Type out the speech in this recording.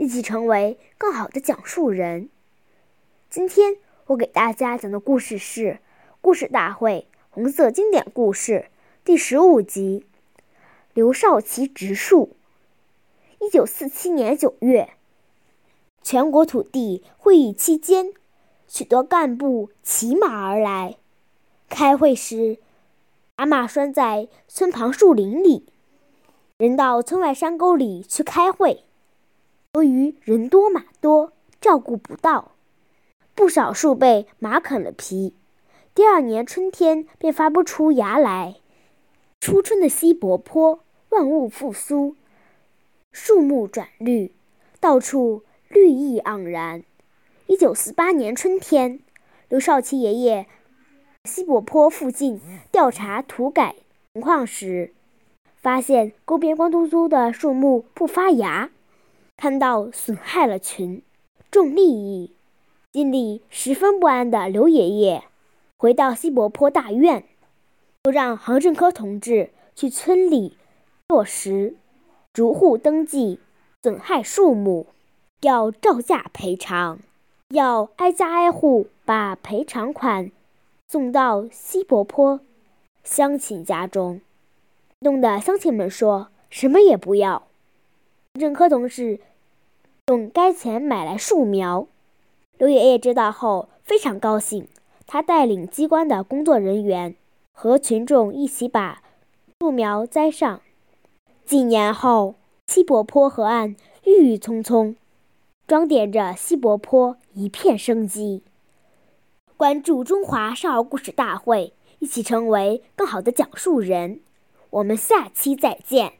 一起成为更好的讲述人。今天我给大家讲的故事是《故事大会红色经典故事》第十五集《刘少奇植树》。一九四七年九月，全国土地会议期间，许多干部骑马而来。开会时，把马拴在村旁树林里，人到村外山沟里去开会。由于人多马多，照顾不到，不少树被马啃了皮。第二年春天便发不出芽来。初春的西柏坡，万物复苏，树木转绿，到处绿意盎然。一九四八年春天，刘少奇爷爷西柏坡附近调查土改情况时，发现沟边光秃秃的树木不发芽。看到损害了群众利益，心里十分不安的刘爷爷，回到西柏坡大院，就让杭振科同志去村里落实逐户登记损害树木，要照价赔偿，要挨家挨户把赔偿款送到西柏坡乡亲家中。弄得乡亲们说什么也不要。杭振科同志。用该钱买来树苗，刘爷爷知道后非常高兴。他带领机关的工作人员和群众一起把树苗栽上。几年后，西柏坡河岸郁郁葱葱，装点着西柏坡一片生机。关注中华少儿故事大会，一起成为更好的讲述人。我们下期再见。